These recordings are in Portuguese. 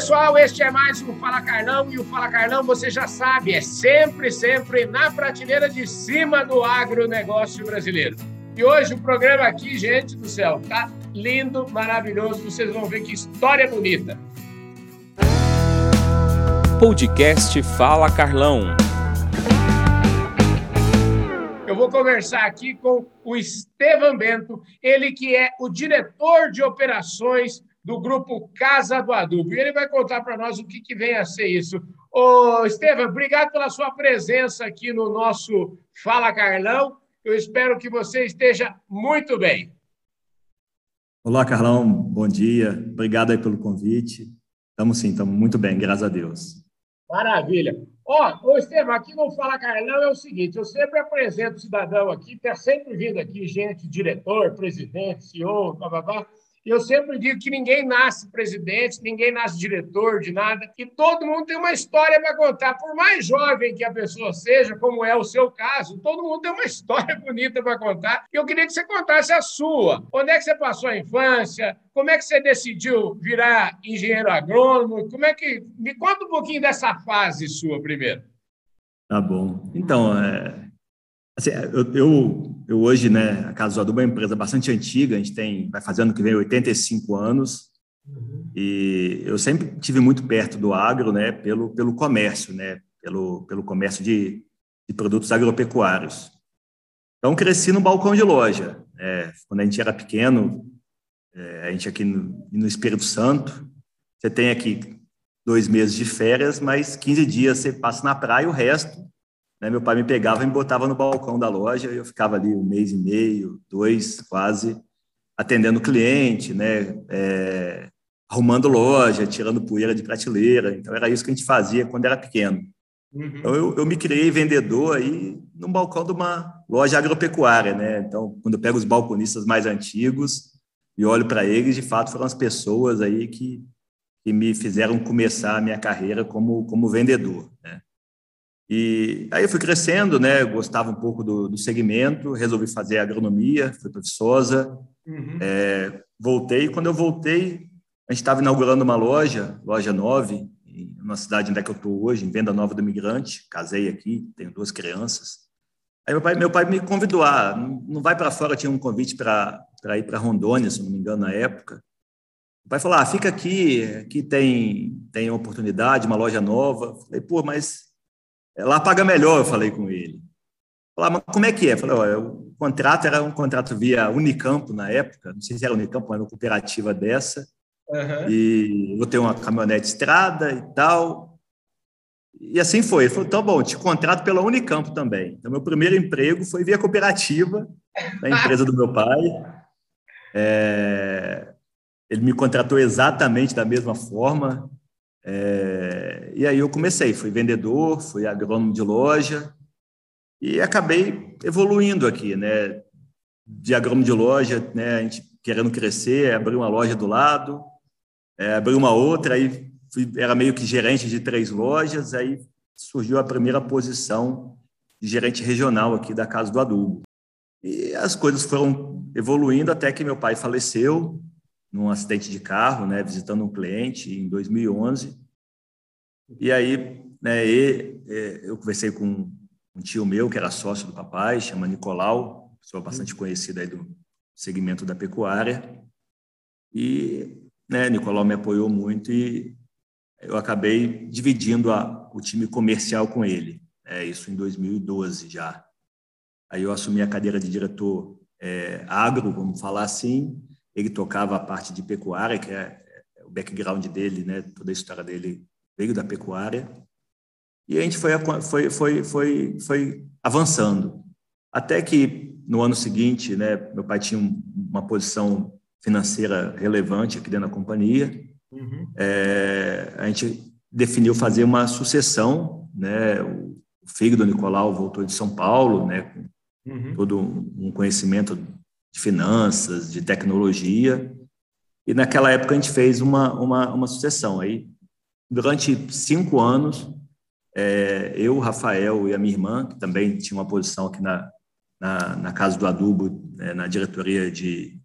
pessoal, este é mais um Fala Carlão e o Fala Carlão, você já sabe, é sempre, sempre na prateleira de cima do agronegócio brasileiro. E hoje o programa aqui, gente do céu, tá lindo, maravilhoso, vocês vão ver que história bonita. Podcast Fala Carlão. Eu vou conversar aqui com o Estevam Bento, ele que é o diretor de operações do grupo Casa do Adubo. E ele vai contar para nós o que, que vem a ser isso. Ô, Estevam, obrigado pela sua presença aqui no nosso Fala Carlão. Eu espero que você esteja muito bem. Olá, Carlão. Bom dia. Obrigado aí pelo convite. Estamos sim, estamos muito bem, graças a Deus. Maravilha. Ó, ô Estevam, aqui no Fala Carlão é o seguinte, eu sempre apresento o cidadão aqui, está sempre vindo aqui gente, diretor, presidente, CEO, blá, blá, blá. Eu sempre digo que ninguém nasce presidente, ninguém nasce diretor de nada, e todo mundo tem uma história para contar. Por mais jovem que a pessoa seja, como é o seu caso, todo mundo tem uma história bonita para contar. E eu queria que você contasse a sua. Onde é que você passou a infância? Como é que você decidiu virar engenheiro agrônomo? Como é que me conta um pouquinho dessa fase sua primeiro. Tá bom. Então, é, Assim, eu, eu, eu, hoje, né, a Casa do Adubo é uma empresa bastante antiga, a gente tem, vai fazendo que vem 85 anos, uhum. e eu sempre tive muito perto do agro, né, pelo, pelo comércio, né, pelo, pelo comércio de, de produtos agropecuários. Então, cresci no balcão de loja. É, quando a gente era pequeno, é, a gente aqui no, no Espírito Santo, você tem aqui dois meses de férias, mas 15 dias você passa na praia, o resto né, meu pai me pegava e me botava no balcão da loja e eu ficava ali um mês e meio, dois quase, atendendo cliente, né, é, arrumando loja, tirando poeira de prateleira. Então era isso que a gente fazia quando era pequeno. Uhum. Então eu, eu me criei vendedor aí no balcão de uma loja agropecuária, né? Então quando eu pego os balconistas mais antigos e olho para eles, de fato foram as pessoas aí que, que me fizeram começar a minha carreira como como vendedor, né? E aí eu fui crescendo, né? Gostava um pouco do, do segmento, resolvi fazer agronomia, fui Viçosa, uhum. é, voltei. Quando eu voltei, a gente estava inaugurando uma loja, loja 9, na cidade onde é que eu estou hoje, em Venda Nova do Imigrante. Casei aqui, tenho duas crianças. Aí meu pai, meu pai me convidou, ah, não vai para fora, tinha um convite para ir para Rondônia, se não me engano, na época. O pai falou, ah, fica aqui, aqui tem, tem oportunidade, uma loja nova. Falei, pô, mas Lá paga melhor, eu falei com ele. Falei, mas como é que é? Falei, olha, o contrato era um contrato via Unicampo na época, não sei se era Unicampo, mas uma cooperativa dessa. Uhum. E vou ter uma caminhonete estrada e tal. E assim foi. Ele falou, então, bom, te contrato pela Unicampo também. Então, meu primeiro emprego foi via cooperativa, da empresa do meu pai. É... Ele me contratou exatamente da mesma forma. É, e aí eu comecei, fui vendedor, fui agrônomo de loja e acabei evoluindo aqui, né? De agrônomo de loja, né? A gente querendo crescer, abri uma loja do lado, é, abri uma outra, aí fui, era meio que gerente de três lojas, aí surgiu a primeira posição de gerente regional aqui da Casa do Adubo. E as coisas foram evoluindo até que meu pai faleceu, num acidente de carro, né, visitando um cliente em 2011. E aí, né, e, e, eu conversei com um tio meu que era sócio do papai, chama Nicolau, pessoa bastante conhecida aí do segmento da pecuária. E né, Nicolau me apoiou muito e eu acabei dividindo a, o time comercial com ele. É isso em 2012 já. Aí eu assumi a cadeira de diretor é, agro, vamos falar assim, ele tocava a parte de pecuária, que é, é o background dele, né? Toda a história dele veio da pecuária. E a gente foi, foi, foi, foi, foi avançando. Até que no ano seguinte, né, meu pai tinha uma posição financeira relevante aqui dentro da companhia. Uhum. É, a gente definiu fazer uma sucessão, né? O filho do Nicolau voltou de São Paulo, né? Com uhum. todo um conhecimento de finanças, de tecnologia. E naquela época a gente fez uma, uma, uma sucessão. Aí, durante cinco anos, é, eu, Rafael e a minha irmã, que também tinha uma posição aqui na, na, na Casa do Adubo, é, na diretoria de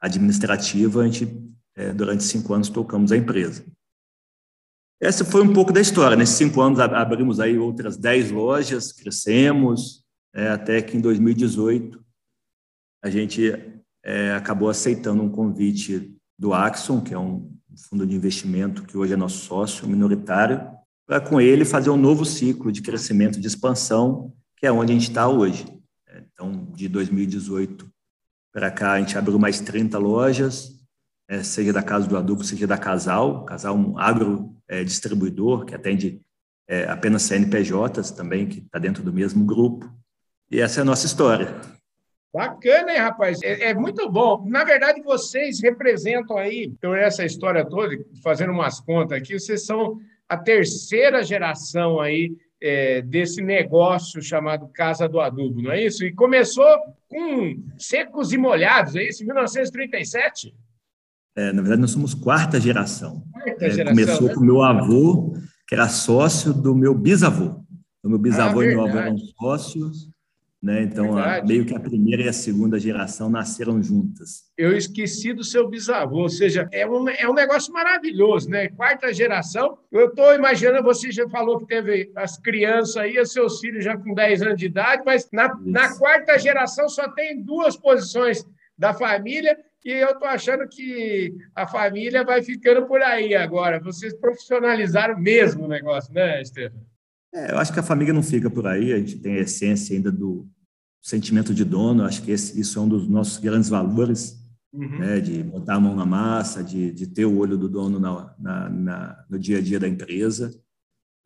administrativa, a gente, é, durante cinco anos, tocamos a empresa. Essa foi um pouco da história. Nesses cinco anos abrimos aí outras dez lojas, crescemos, é, até que em 2018 a gente é, acabou aceitando um convite do Axon, que é um fundo de investimento que hoje é nosso sócio minoritário, para com ele fazer um novo ciclo de crescimento, de expansão, que é onde a gente está hoje. Então, de 2018 para cá, a gente abriu mais 30 lojas, é, seja da Casa do Adubo, seja da Casal. Casal é um agro é, distribuidor que atende apenas CNPJs também, que está dentro do mesmo grupo. E essa é a nossa história. Bacana, hein, rapaz? É, é, muito bom. Na verdade, vocês representam aí, por essa história toda, fazendo umas contas aqui, vocês são a terceira geração aí é, desse negócio chamado Casa do Adubo, não é isso? E começou com secos e molhados, é isso? Em 1937? É, na verdade, nós somos quarta geração. Quarta é, geração começou né? com meu avô, que era sócio do meu bisavô. O meu bisavô ah, e meu avô eram sócios né? Então, a, meio que a primeira e a segunda geração nasceram juntas. Eu esqueci do seu bisavô, ou seja, é um, é um negócio maravilhoso, né? Quarta geração. Eu estou imaginando, você já falou que teve as crianças aí, os seus filhos já com 10 anos de idade, mas na, na quarta geração só tem duas posições da família e eu estou achando que a família vai ficando por aí agora. Vocês profissionalizaram mesmo o negócio, né, Estevam? É, eu acho que a família não fica por aí, a gente tem a essência ainda do sentimento de dono, acho que esse, isso é um dos nossos grandes valores, uhum. né, de botar a mão na massa, de, de ter o olho do dono na, na, na, no dia a dia da empresa.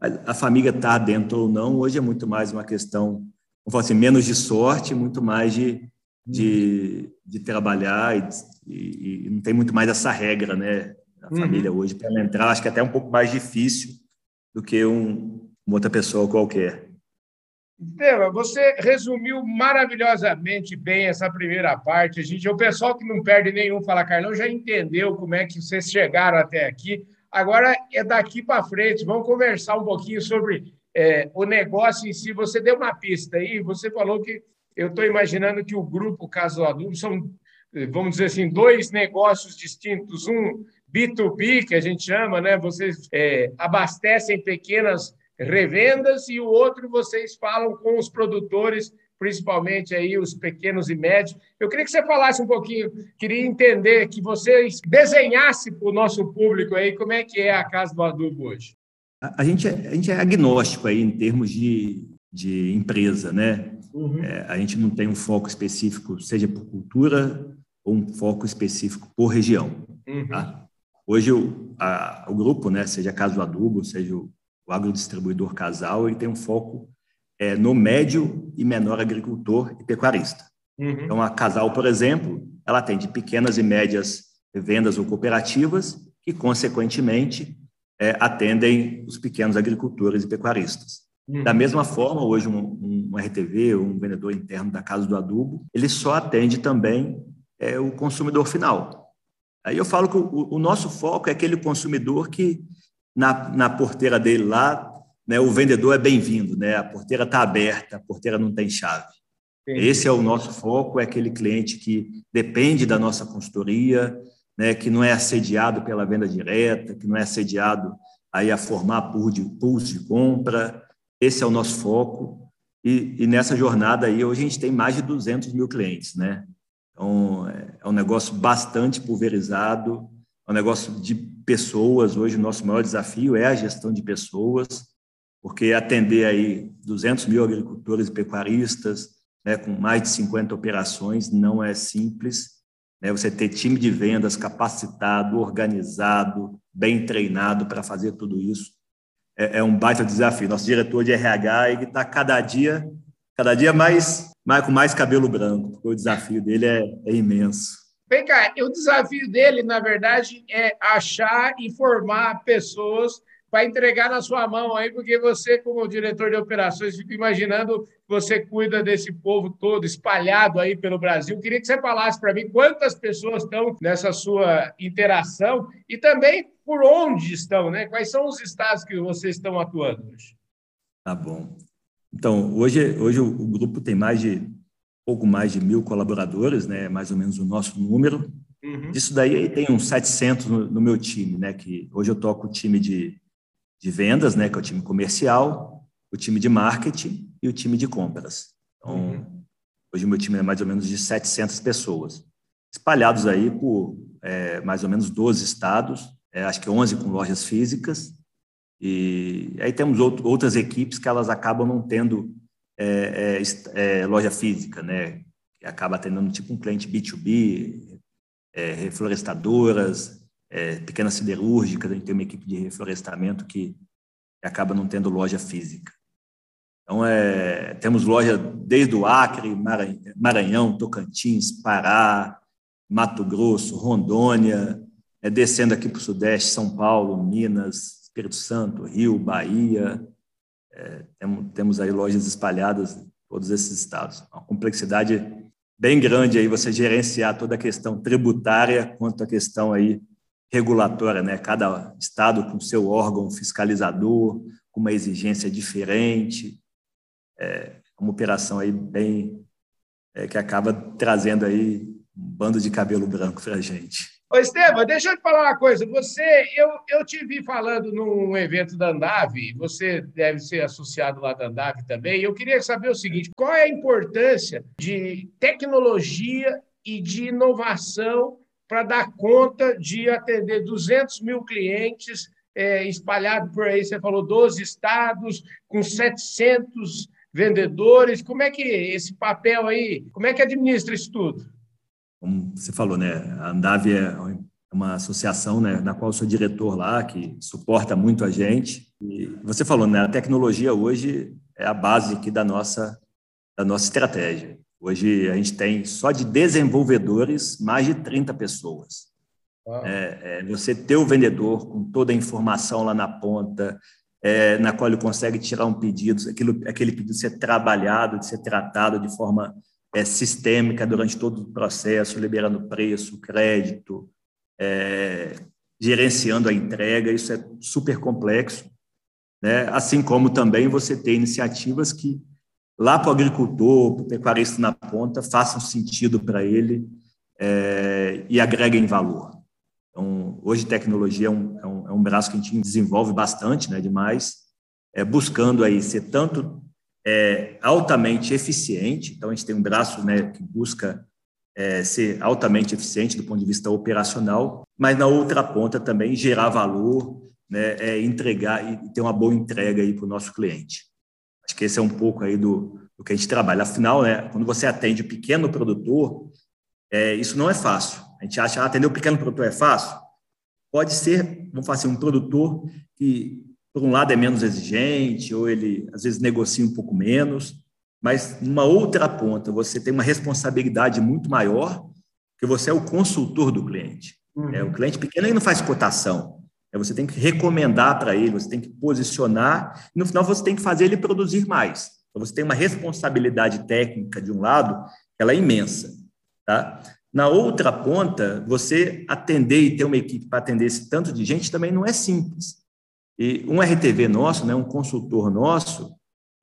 A, a família está dentro ou não, hoje é muito mais uma questão, vamos assim, menos de sorte, muito mais de, de, de trabalhar e, e, e, não tem muito mais essa regra, né? A uhum. família hoje, para entrar, acho que é até um pouco mais difícil do que um, uma outra pessoa qualquer. Estevam, você resumiu maravilhosamente bem essa primeira parte. A gente, o pessoal que não perde nenhum Fala Carlão já entendeu como é que vocês chegaram até aqui. Agora é daqui para frente. Vamos conversar um pouquinho sobre é, o negócio em si. Você deu uma pista aí, você falou que eu estou imaginando que o grupo Caso Adubo são, vamos dizer assim, dois negócios distintos. Um B2B, que a gente chama, né? Vocês é, abastecem pequenas revendas e o outro vocês falam com os produtores, principalmente aí os pequenos e médios. Eu queria que você falasse um pouquinho, queria entender que você desenhasse para o nosso público aí como é que é a Casa do Adubo hoje. A, gente, é, a gente é agnóstico aí em termos de, de empresa, né? Uhum. É, a gente não tem um foco específico, seja por cultura ou um foco específico por região. Uhum. Tá? Hoje o, a, o grupo, né, seja a Casa do Adubo, seja o o agrodistribuidor casal, ele tem um foco é, no médio e menor agricultor e pecuarista. Uhum. Então, a Casal, por exemplo, ela atende pequenas e médias vendas ou cooperativas que, consequentemente, é, atendem os pequenos agricultores e pecuaristas. Uhum. Da mesma forma, hoje um, um RTV, um vendedor interno da Casa do Adubo, ele só atende também é, o consumidor final. Aí eu falo que o, o nosso foco é aquele consumidor que na, na porteira dele lá, né, o vendedor é bem-vindo, né? A porteira está aberta, a porteira não tem chave. Entendi. Esse é o nosso foco, é aquele cliente que depende da nossa consultoria, né, que não é assediado pela venda direta, que não é assediado aí a formar de, pools de compra. Esse é o nosso foco. E, e, nessa jornada aí, hoje a gente tem mais de 200 mil clientes, né? Então, é, é um negócio bastante pulverizado, é um negócio de pessoas. Hoje, o nosso maior desafio é a gestão de pessoas, porque atender aí 200 mil agricultores e pecuaristas, né, com mais de 50 operações, não é simples. Né? Você ter time de vendas capacitado, organizado, bem treinado para fazer tudo isso, é, é, um baita desafio. Nosso diretor de RH está cada dia, cada dia mais, mais com mais cabelo branco, porque o desafio dele é, é imenso. Vem cá, o desafio dele, na verdade, é achar e formar pessoas para entregar na sua mão aí, porque você, como diretor de operações, fica imaginando que você cuida desse povo todo espalhado aí pelo Brasil. Queria que você falasse para mim quantas pessoas estão nessa sua interação e também por onde estão, né? Quais são os estados que vocês estão atuando hoje? Tá bom. Então, hoje, hoje o grupo tem mais de pouco mais de mil colaboradores, né, mais ou menos o nosso número. Uhum. Disso daí tem uns 700 no, no, meu time, né, que hoje eu toco o time de, de vendas, né, que é o time comercial, o time de marketing e o time de compras. Então, uhum. hoje o meu time é mais ou menos de 700 pessoas, espalhados aí por é, mais ou menos 12 estados, é, acho que 11 com lojas físicas, e aí temos outro, outras equipes que elas acabam não tendo é, é, é loja física, né? Que acaba atendendo tipo um cliente B2B, é, reflorestadoras, é, pequenas siderúrgicas, a gente tem uma equipe de reflorestamento que, acaba não tendo loja física. Então, é, temos loja desde o Acre, Maranhão, Tocantins, Pará, Mato Grosso, Rondônia, é, descendo aqui para o Sudeste, São Paulo, Minas, Espírito Santo, Rio, Bahia. É, temos aí lojas espalhadas em todos esses estados. Uma complexidade bem grande aí você gerenciar toda a questão tributária quanto a questão aí regulatória, né? Cada estado com seu órgão fiscalizador, com uma exigência diferente. É uma operação aí bem é, que acaba trazendo aí um bando de cabelo branco para a gente. Ô, Estevam, deixa eu te falar uma coisa. Você, eu, eu te vi falando num evento da Andave, você deve ser associado lá da Andave também. Eu queria saber o seguinte: qual é a importância de tecnologia e de inovação para dar conta de atender 200 mil clientes é, espalhados por aí? Você falou 12 estados, com 700 vendedores. Como é que esse papel aí, como é que administra isso tudo? Como você falou, né, a Andave é uma associação né, na qual eu sou diretor lá, que suporta muito a gente. E você falou, né, a tecnologia hoje é a base aqui da nossa, da nossa estratégia. Hoje a gente tem só de desenvolvedores mais de 30 pessoas. É, é, você ter o vendedor com toda a informação lá na ponta, é, na qual ele consegue tirar um pedido, aquilo, aquele pedido ser trabalhado, de ser tratado de forma é, sistêmica durante todo o processo, liberando preço, crédito, é, gerenciando a entrega, isso é super complexo. Né? Assim como também você tem iniciativas que, lá para o agricultor, para o pecuarista na ponta, façam sentido para ele é, e agreguem valor. Então, hoje, tecnologia é um, é um, é um braço que a gente desenvolve bastante, né, demais, é, buscando aí ser tanto é altamente eficiente, então a gente tem um braço né, que busca é, ser altamente eficiente do ponto de vista operacional, mas na outra ponta também gerar valor, né, é, entregar e ter uma boa entrega para o nosso cliente. Acho que esse é um pouco aí do, do que a gente trabalha. Afinal, né, quando você atende o pequeno produtor, é, isso não é fácil. A gente acha, ah, atender o pequeno produtor é fácil? Pode ser, vamos falar assim, um produtor que por um lado é menos exigente, ou ele às vezes negocia um pouco menos, mas numa outra ponta você tem uma responsabilidade muito maior, que você é o consultor do cliente. Uhum. É, o cliente pequeno ele não faz cotação, é, você tem que recomendar para ele, você tem que posicionar, e no final você tem que fazer ele produzir mais. Então você tem uma responsabilidade técnica de um lado, ela é imensa. Tá? Na outra ponta, você atender e ter uma equipe para atender esse tanto de gente também não é simples. E um RTV nosso, né, um consultor nosso,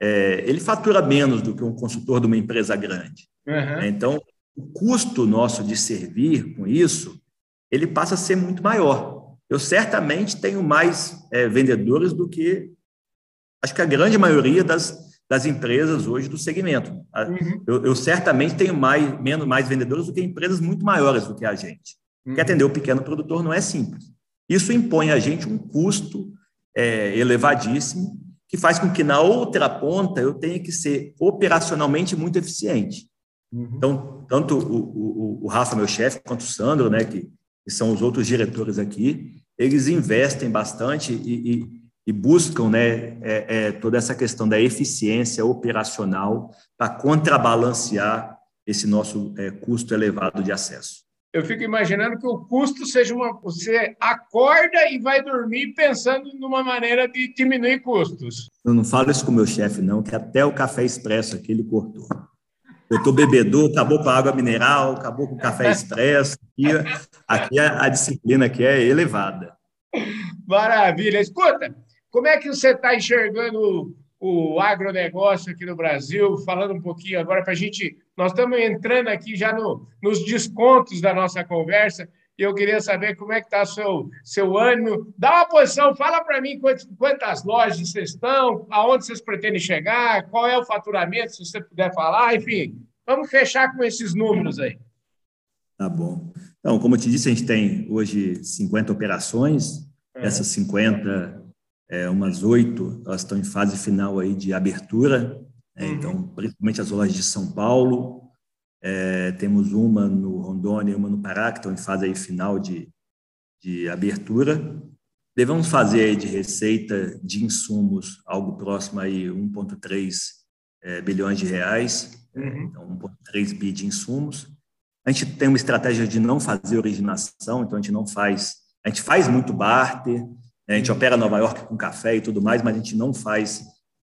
é, ele fatura menos do que um consultor de uma empresa grande. Uhum. Então, o custo nosso de servir com isso, ele passa a ser muito maior. Eu certamente tenho mais é, vendedores do que, acho que a grande maioria das, das empresas hoje do segmento. Uhum. Eu, eu, certamente tenho mais, menos, mais vendedores do que empresas muito maiores do que a gente. Uhum. Porque atender o pequeno produtor não é simples. Isso impõe a gente um custo é, elevadíssimo, que faz com que na outra ponta eu tenha que ser operacionalmente muito eficiente. Uhum. Então, tanto o, o, o Rafa, meu chefe, quanto o Sandro, né, que, que, são os outros diretores aqui, eles investem bastante e, e, e buscam né, é, é, toda essa questão da eficiência operacional para contrabalancear esse nosso é, custo elevado de acesso eu fico imaginando que o custo seja uma. Você acorda e vai dormir pensando numa maneira de diminuir custos. Eu não falo isso com o meu chefe, não, que até o café expresso aqui ele cortou. Eu estou bebedor, acabou com a água mineral, acabou com o café expresso. Aqui, aqui a, a disciplina aqui é elevada. Maravilha. Escuta, como é que você está enxergando o agronegócio aqui no Brasil, falando um pouquinho agora para a gente. Nós estamos entrando aqui já no, nos descontos da nossa conversa. e eu queria saber como é que está seu seu ânimo. Dá uma posição, fala para mim quantas, quantas lojas vocês estão, aonde vocês pretendem chegar, qual é o faturamento, se você puder falar, enfim. Vamos fechar com esses números aí. Tá bom. Então, como eu te disse, a gente tem hoje 50 operações. É. Essas 50, é, umas oito, elas estão em fase final aí de abertura. É, uhum. Então, principalmente as lojas de São Paulo. É, temos uma no Rondônia e uma no Pará, que estão em fase aí final de, de abertura. Devemos fazer aí de receita de insumos algo próximo aí 1,3 é, bilhões de reais. Uhum. Então, 1,3 bi de insumos. A gente tem uma estratégia de não fazer originação, então a gente não faz, a gente faz muito barter, né? A gente opera Nova York com café e tudo mais, mas a gente não faz,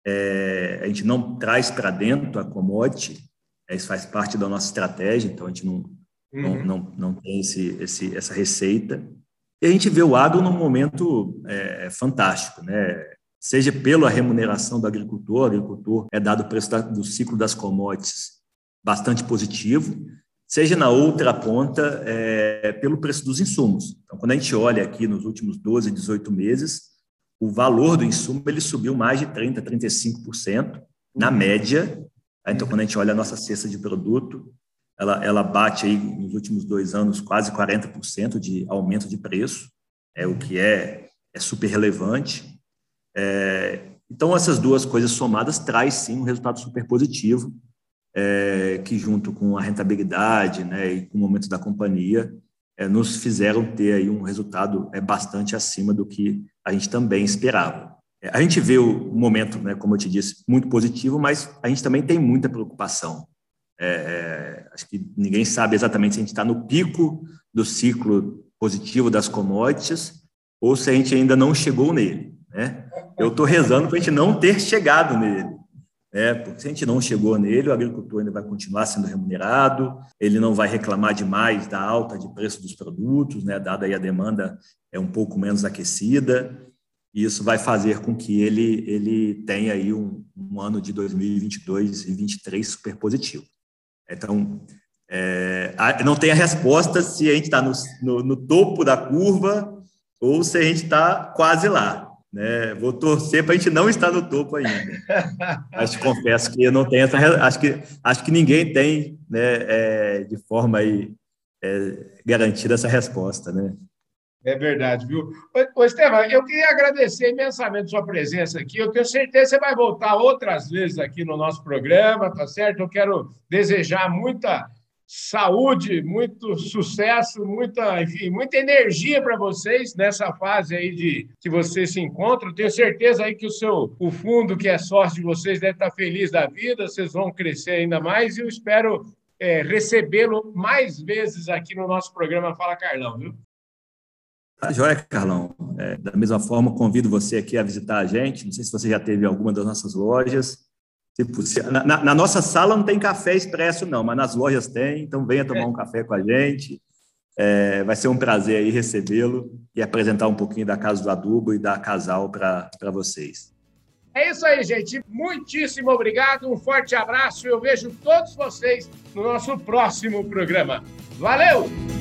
é, a gente não traz para dentro a commodity, é, isso faz parte da nossa estratégia, então a gente não, uhum. não, não, não, tem esse, esse, essa receita. E a gente vê o agro num momento é, fantástico, né? seja pela remuneração do agricultor, o agricultor é dado o preço do ciclo das commodities bastante positivo, seja na outra ponta é, pelo preço dos insumos. Então, quando a gente olha aqui nos últimos 12, 18 meses, o valor do insumo ele subiu mais de 30%, 35% na média. Então, quando a gente olha a nossa cesta de produto, ela, ela bate aí nos últimos dois anos quase 40% de aumento de preço, é o que é, é super relevante. É, então, essas duas coisas somadas traz sim um resultado super positivo é, que junto com a rentabilidade né, e com o momento da companhia, é, nos fizeram ter aí um resultado é, bastante acima do que a gente também esperava. É, a gente vê o momento, né, como eu te disse, muito positivo, mas a gente também tem muita preocupação. É, é, acho que ninguém sabe exatamente se a gente está no pico do ciclo positivo das commodities ou se a gente ainda não chegou nele. Né? Eu estou rezando para a gente não ter chegado nele. É, porque se a gente não chegou nele, o agricultor ainda vai continuar sendo remunerado, ele não vai reclamar demais da alta de preço dos produtos, né, dada aí a demanda é um pouco menos aquecida, e isso vai fazer com que ele, ele tenha aí um, um ano de 2022 e 2023 super positivo. Então, é, não tem a resposta se a gente está no, no, no topo da curva ou se a gente está quase lá. Né? Vou torcer para a gente não estar no topo ainda. Mas confesso que eu não tenho essa. Acho que, acho que ninguém tem né, é, de forma aí, é, garantida essa resposta. Né? É verdade, viu? Ô, Estevam, eu queria agradecer imensamente sua presença aqui. Eu tenho certeza que você vai voltar outras vezes aqui no nosso programa, tá certo? Eu quero desejar muita saúde, muito sucesso, muita, enfim, muita energia para vocês nessa fase aí de que vocês se encontram. Tenho certeza aí que o seu o fundo que é sócio de vocês deve estar feliz da vida, vocês vão crescer ainda mais e eu espero é, recebê-lo mais vezes aqui no nosso programa Fala Carlão, viu? Tá joia, Carlão. É, da mesma forma, convido você aqui a visitar a gente. Não sei se você já teve alguma das nossas lojas. Na, na, na, nossa sala não tem café expresso, não, mas nas lojas tem, então venha tomar um café com a gente. É, vai ser um prazer aí recebê-lo e apresentar um pouquinho da Casa do Adubo e da Casal para vocês. É isso aí, gente. Muitíssimo obrigado, um forte abraço. Eu vejo todos vocês no nosso próximo programa. Valeu!